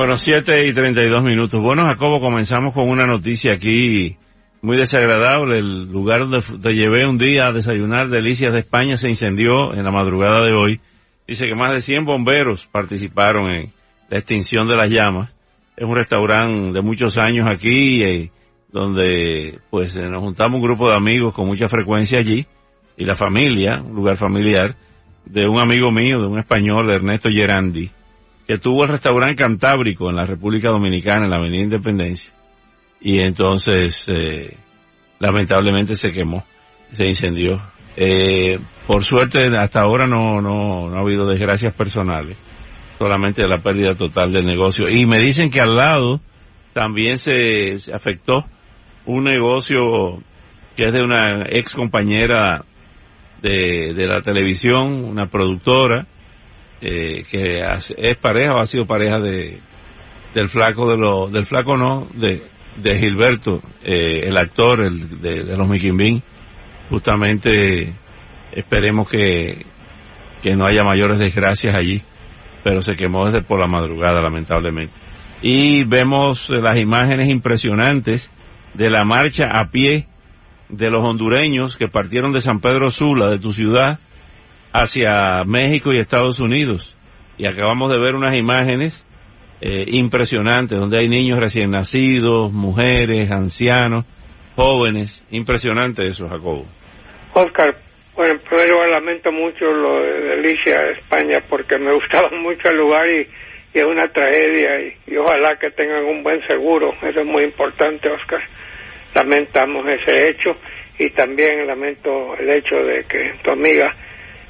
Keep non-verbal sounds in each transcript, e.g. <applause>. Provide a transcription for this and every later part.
Bueno, 7 y 32 minutos. Bueno, Jacobo, comenzamos con una noticia aquí muy desagradable. El lugar donde te llevé un día a desayunar delicias de España se incendió en la madrugada de hoy. Dice que más de 100 bomberos participaron en la extinción de las llamas. Es un restaurante de muchos años aquí, eh, donde pues eh, nos juntamos un grupo de amigos con mucha frecuencia allí y la familia, un lugar familiar, de un amigo mío, de un español, Ernesto Gerandi que tuvo el restaurante Cantábrico en la República Dominicana, en la Avenida Independencia, y entonces eh, lamentablemente se quemó, se incendió. Eh, por suerte hasta ahora no, no, no ha habido desgracias personales, solamente la pérdida total del negocio. Y me dicen que al lado también se, afectó un negocio que es de una ex compañera de, de la televisión, una productora, eh, que es pareja o ha sido pareja de del flaco de lo, del flaco no de, de Gilberto eh, el actor el, de, de los Miquimbín justamente esperemos que que no haya mayores desgracias allí pero se quemó desde por la madrugada lamentablemente. Y vemos las imágenes impresionantes de la marcha a pie de los hondureños que partieron de San Pedro Sula de tu ciudad hacia México y Estados Unidos. Y acabamos de ver unas imágenes eh, impresionantes donde hay niños recién nacidos, mujeres, ancianos, jóvenes. Impresionante eso, Jacobo. Oscar, bueno, primero lamento mucho lo de Delicia, España, porque me <laughs> gustaba mucho el lugar y, es una tragedia y, ojalá que tengan un buen seguro. Eso es muy importante, Oscar. Lamentamos ese hecho y también lamento el hecho de que tu amiga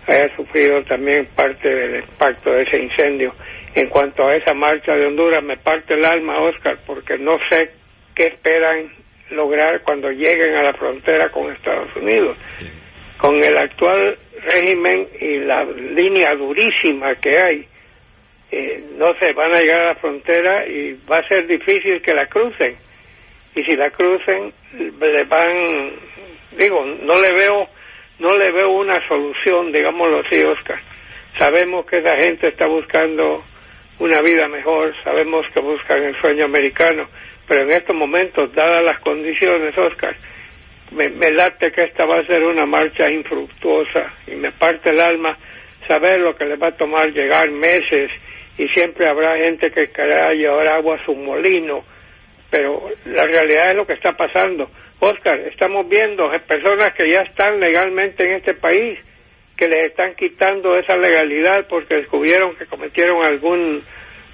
haya sufrido también parte del impacto de ese incendio. En cuanto a esa marcha de Honduras, me parte el alma, Oscar, porque no sé qué esperan lograr cuando lleguen a la frontera con Estados Unidos. Con el actual régimen y la línea durísima que hay, eh, no sé, van a llegar a la frontera y va a ser difícil que la crucen. Y si la crucen, le van, digo, no le veo no le veo una solución, digámoslo así, Oscar. Sabemos que esa gente está buscando una vida mejor, sabemos que buscan el sueño americano, pero en estos momentos, dadas las condiciones, Oscar, me, me late que esta va a ser una marcha infructuosa y me parte el alma saber lo que le va a tomar llegar meses y siempre habrá gente que querrá llevar agua a su molino, pero la realidad es lo que está pasando. Oscar, estamos viendo personas que ya están legalmente en este país, que les están quitando esa legalidad porque descubrieron que cometieron algún,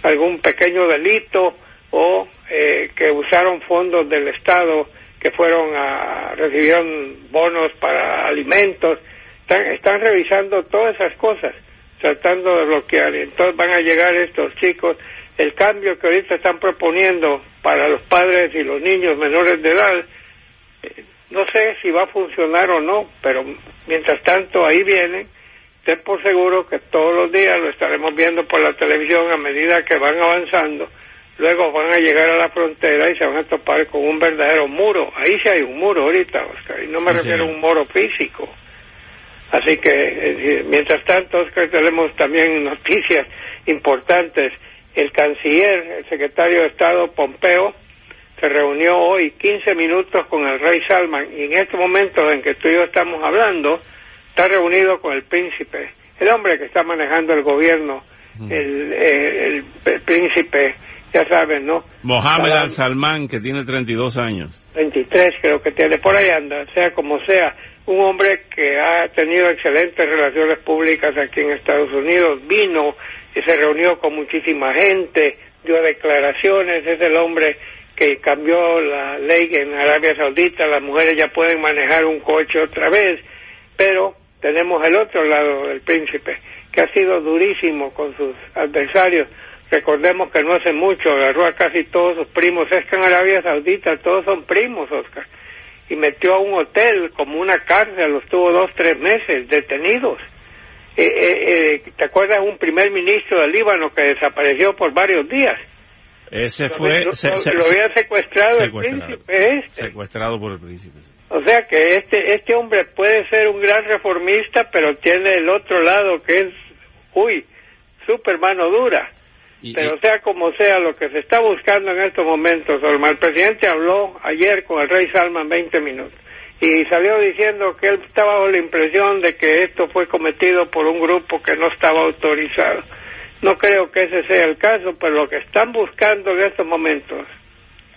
algún pequeño delito o eh, que usaron fondos del Estado que fueron a, recibieron bonos para alimentos. Están, están revisando todas esas cosas, tratando de bloquear. Entonces van a llegar estos chicos. El cambio que ahorita están proponiendo para los padres y los niños menores de edad no sé si va a funcionar o no, pero mientras tanto ahí vienen. Ten por seguro que todos los días lo estaremos viendo por la televisión a medida que van avanzando. Luego van a llegar a la frontera y se van a topar con un verdadero muro. Ahí sí hay un muro ahorita, Oscar, y no me refiero a un muro físico. Así que, eh, mientras tanto, Oscar, tenemos también noticias importantes. El canciller, el secretario de Estado Pompeo, se reunió hoy 15 minutos con el rey Salman y en este momento en que tú y yo estamos hablando, está reunido con el príncipe, el hombre que está manejando el gobierno, el, el, el, príncipe, ya saben, ¿no? Mohamed Al-Salman, que tiene 32 años. 23 creo que tiene, por ahí anda, sea como sea, un hombre que ha tenido excelentes relaciones públicas aquí en Estados Unidos, vino y se reunió con muchísima gente, dio declaraciones, es el hombre que cambió la ley en Arabia Saudita, las mujeres ya pueden manejar un coche otra vez, pero tenemos el otro lado del príncipe, que ha sido durísimo con sus adversarios, Recordemos que no hace mucho agarró a casi todos sus primos. Es que en Arabia Saudita todos son primos, Oscar. Y metió a un hotel como una cárcel, los tuvo dos, tres meses detenidos. Eh, eh, eh, ¿Te acuerdas un primer ministro del Líbano que desapareció por varios días? Ese fue... Lo, había secuestrado, el príncipe este. Secuestrado por el príncipe. O sea que este, este hombre puede ser un gran reformista, pero tiene el otro lado que es, uy, super mano dura. pero sea como sea, lo que se está buscando en estos momentos, el presidente habló ayer con el rey Salman 20 minutos y salió diciendo que él estaba bajo la impresión de que esto fue cometido por un grupo que no estaba autorizado. No creo que ese sea el caso, pero lo que están buscando en estos momentos,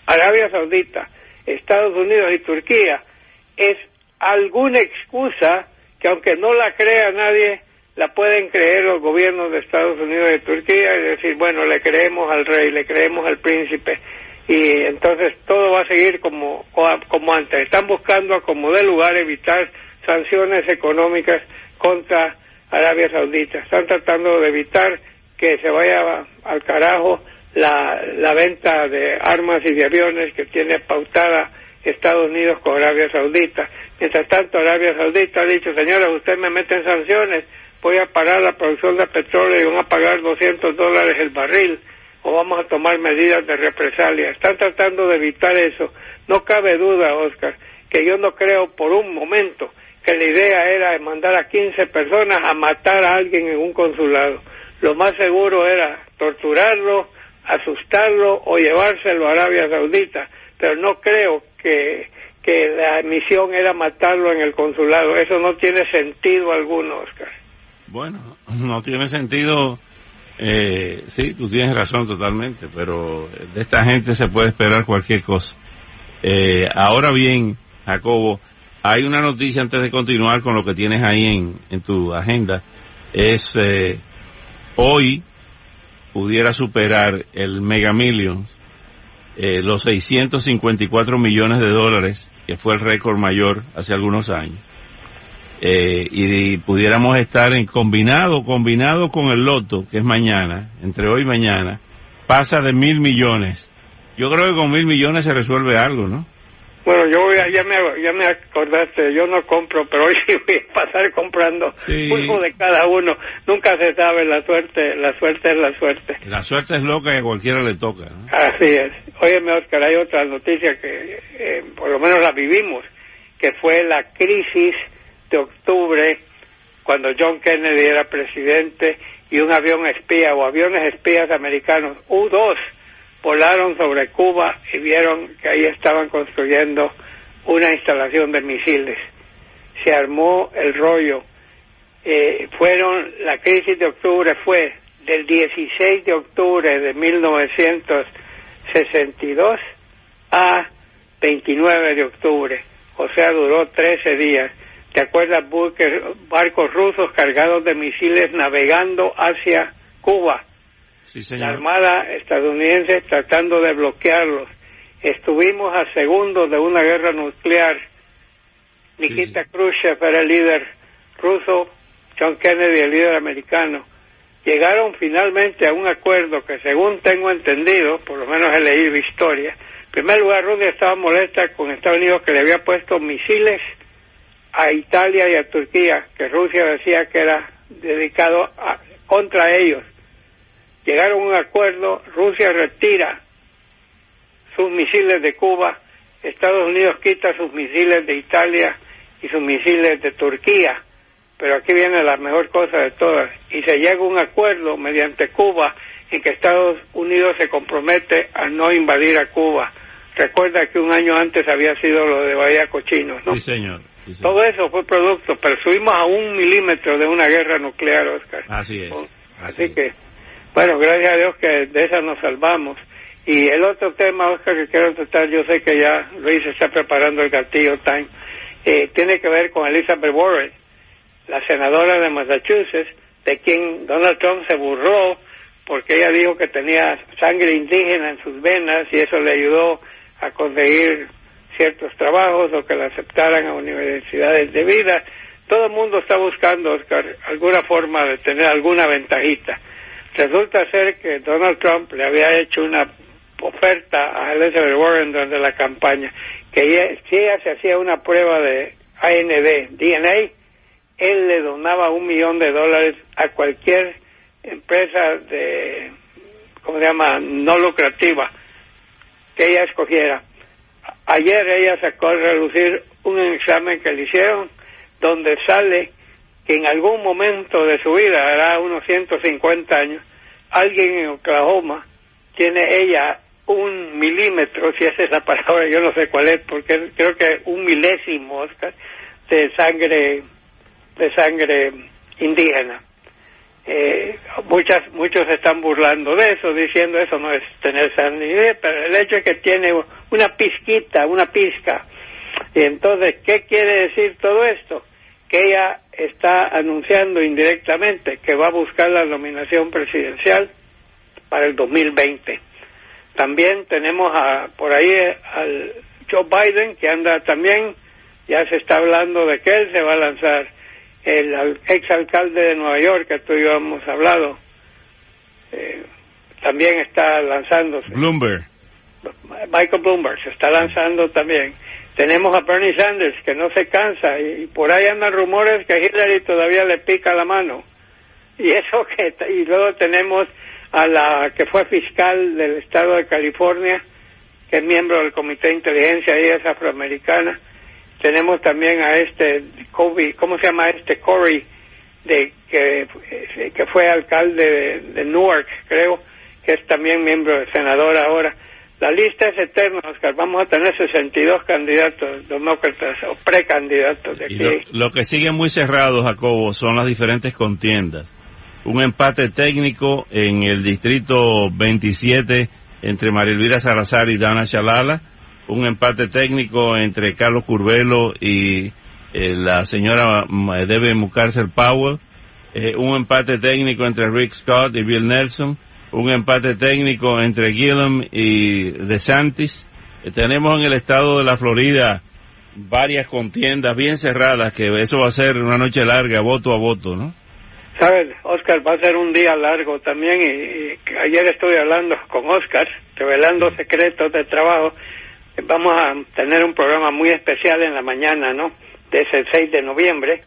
Arabia Saudita, Estados Unidos y Turquía, es alguna excusa que aunque no la crea nadie, la pueden creer los gobiernos de Estados Unidos y Turquía y decir, bueno, le creemos al rey, le creemos al príncipe y entonces todo va a seguir como, como antes. Están buscando como de lugar evitar sanciones económicas contra Arabia Saudita. Están tratando de evitar que se vaya al carajo la, la venta de armas y de aviones que tiene pautada Estados Unidos con Arabia Saudita. Mientras tanto, Arabia Saudita ha dicho, señora, usted me mete en sanciones, voy a parar la producción de petróleo y van a pagar 200 dólares el barril o vamos a tomar medidas de represalia. Están tratando de evitar eso. No cabe duda, Oscar, que yo no creo por un momento que la idea era mandar a 15 personas a matar a alguien en un consulado lo más seguro era torturarlo, asustarlo o llevárselo a Arabia Saudita, pero no creo que, que la misión era matarlo en el consulado. Eso no tiene sentido alguno, Oscar. Bueno, no tiene sentido. Eh, sí, tú tienes razón totalmente, pero de esta gente se puede esperar cualquier cosa. Eh, ahora bien, Jacobo, hay una noticia antes de continuar con lo que tienes ahí en, en tu agenda. Es eh, hoy pudiera superar el Mega Millions, eh, los 654 millones de dólares, que fue el récord mayor hace algunos años. Eh, y, pudiéramos estar en combinado, combinado con el loto, que es mañana, entre hoy y mañana, pasa de mil millones. Yo creo que con mil millones se resuelve algo, ¿no? Bueno, yo voy ya, me, ya me acordaste, yo no compro, pero <laughs> hoy sí voy a pasar comprando uno de cada uno. Nunca se sabe, la suerte la suerte es la suerte. La suerte es loca y a cualquiera le toca. Así es. Óyeme, Oscar, hay otra noticia que eh, por lo menos la vivimos, que fue la crisis de octubre, cuando John Kennedy era presidente y un avión espía o aviones espías americanos, U-2, volaron sobre Cuba y vieron que ahí estaban construyendo una instalación de misiles. Se armó el rollo. Eh, fueron, la crisis de octubre fue del 16 de octubre de 1962 a 29 de octubre, o sea, duró 13 días. ¿Te acuerdas, barcos rusos cargados de misiles navegando hacia Cuba? La Armada estadounidense tratando de bloquearlos. Estuvimos a segundos de una guerra nuclear. Nikita Khrushchev era el líder ruso, John Kennedy el líder americano. Llegaron finalmente a un acuerdo que según tengo entendido, por lo menos he leído historia, en primer lugar Rusia estaba molesta con Estados Unidos que le había puesto misiles a Italia y a Turquía, que Rusia decía que era dedicado a, contra ellos llegaron a un acuerdo, Rusia retira sus misiles de Cuba, Estados Unidos quita sus misiles de Italia y sus misiles de Turquía, pero aquí viene la mejor cosa de todas, y se llega a un acuerdo mediante Cuba en que Estados Unidos se compromete a no invadir a Cuba. Recuerda que un año antes había sido lo de Bahía Cochinos, ¿no? Sí, señor. Todo eso fue producto, pero subimos a un milímetro de una guerra nuclear, Oscar. Así es. Así, que bueno, gracias a Dios que de esa nos salvamos. Y el otro tema, Oscar, que quiero tratar, yo sé que ya Luis está preparando el gatillo time, eh, tiene que ver con Elizabeth Warren, la senadora de Massachusetts, de quien Donald Trump se burró porque ella dijo que tenía sangre indígena en sus venas y eso le ayudó a conseguir ciertos trabajos o que la aceptaran a universidades de vida. Todo el mundo está buscando, Oscar, alguna forma de tener alguna ventajita. Resulta ser que Donald Trump le había hecho una oferta a Elizabeth Warren durante la campaña, que si ella se hacía una prueba de AND, DNA, él le donaba un millón de dólares a cualquier empresa de, ¿cómo se llama?, no lucrativa que ella escogiera. Ayer ella sacó a relucir un examen que le hicieron donde sale que en algún momento de su vida, hará unos 150 años, alguien en Oklahoma tiene ella un milímetro, si es la palabra, yo no sé cuál es, porque creo que un milésimo, Oscar, de sangre, de sangre indígena. Eh, muchas, muchos están burlando de eso, diciendo eso no es tener sangre, pero el hecho es que tiene una pizquita, una pizca. Y entonces, ¿qué quiere decir todo esto? Que ella está anunciando indirectamente que va a buscar la nominación presidencial para el 2020 también tenemos a, por ahí al Joe Biden, que anda también, ya se está hablando de que él se va a lanzar. El ex alcalde de Nueva York, que tú y yo hemos hablado, eh, también está lanzándose. Bloomberg. Michael Bloomberg se está lanzando también. Tenemos a Bernie Sanders, que no se cansa, y, por ahí andan rumores que Hillary todavía le pica la mano. Y <laughs> eso que, y luego tenemos a la que fue fiscal del estado de California, que es miembro del Comité de Inteligencia, ella es afroamericana. Tenemos también a este Kobe, ¿cómo se llama este? Corey, de, que, que fue alcalde de, Newark, creo, que es también miembro del senador ahora. La lista es eterna, Oscar. Vamos a tener 62 candidatos demócratas o precandidatos de aquí. lo, que sigue muy cerrado, Jacobo, son las diferentes contiendas un empate técnico en el distrito 27 entre María Elvira Salazar y Dana Chalala, un empate técnico entre Carlos Curvelo y eh, la señora Debe Mucárcel Powell, eh, un empate técnico entre Rick Scott y Bill Nelson, un empate técnico entre Gillum y DeSantis. Tenemos en el estado de la Florida varias contiendas bien cerradas, que eso va a ser una noche larga, voto a voto, ¿no? Sabes, Oscar, va a ser un día largo también y, ayer estuve hablando con Oscar, revelando secretos de trabajo. Vamos a tener un programa muy especial en la mañana, ¿no? De ese 6 de noviembre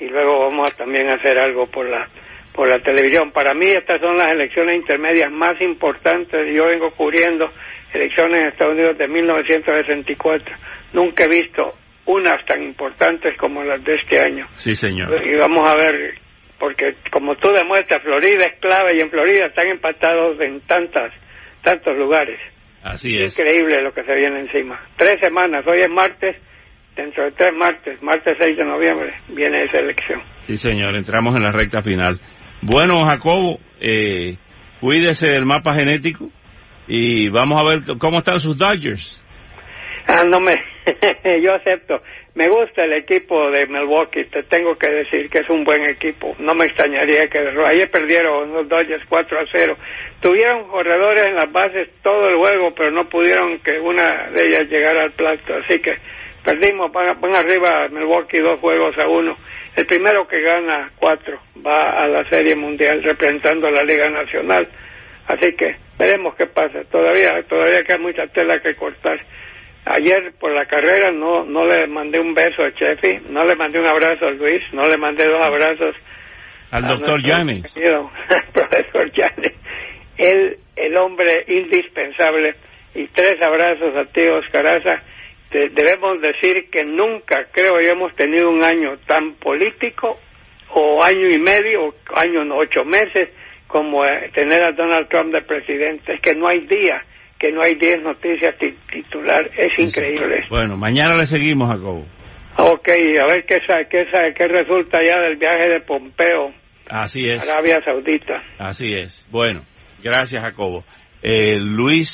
y luego vamos a también hacer algo por la por la televisión. Para mí estas son las elecciones intermedias más importantes. Yo vengo cubriendo elecciones en Estados Unidos de 1964. Nunca he visto unas tan importantes como las de este año. Sí, señor. Y vamos a ver porque como tú demuestras, Florida es clave y en Florida están empatados en tantas, tantos lugares. Así es. Increíble lo que se viene encima. Tres semanas, hoy es martes, dentro de tres martes, martes 6 de noviembre, viene esa elección. Sí, señor, entramos en la recta final. Bueno, Jacobo, eh, cuídese del mapa genético y vamos a ver cómo están sus Dodgers. Ah, no me, yo acepto. Me gusta el equipo de Milwaukee, te tengo que decir que es un buen equipo. No me extrañaría que ayer perdieron los Dodgers 4 a 0. Tuvieron corredores en las bases todo el juego, pero no pudieron que una de ellas llegara al plato. Así que perdimos, van, van arriba Milwaukee dos juegos a uno. El primero que gana cuatro va a la Serie Mundial representando a la Liga Nacional. Así que veremos qué pasa. Todavía, todavía queda mucha tela que cortar. Ayer por la carrera no no le mandé un beso a Chefi, no le mandé un abrazo a Luis, no le mandé dos abrazos al doctor Yanni. <laughs> profesor. Él, el hombre indispensable, y tres abrazos a ti, Oscaraza. Debemos decir que nunca, creo yo, hemos tenido un año tan político, o año y medio, o año ocho meses, como eh, tener a Donald Trump de presidente. Es que no hay día que no hay 10 noticias titular, es increíble. Bueno, mañana le seguimos, Jacobo. Ok, a ver qué, qué, qué resulta ya del viaje de Pompeo. Así es. Arabia Saudita. Así es. Bueno, gracias, Jacobo. Eh, Luis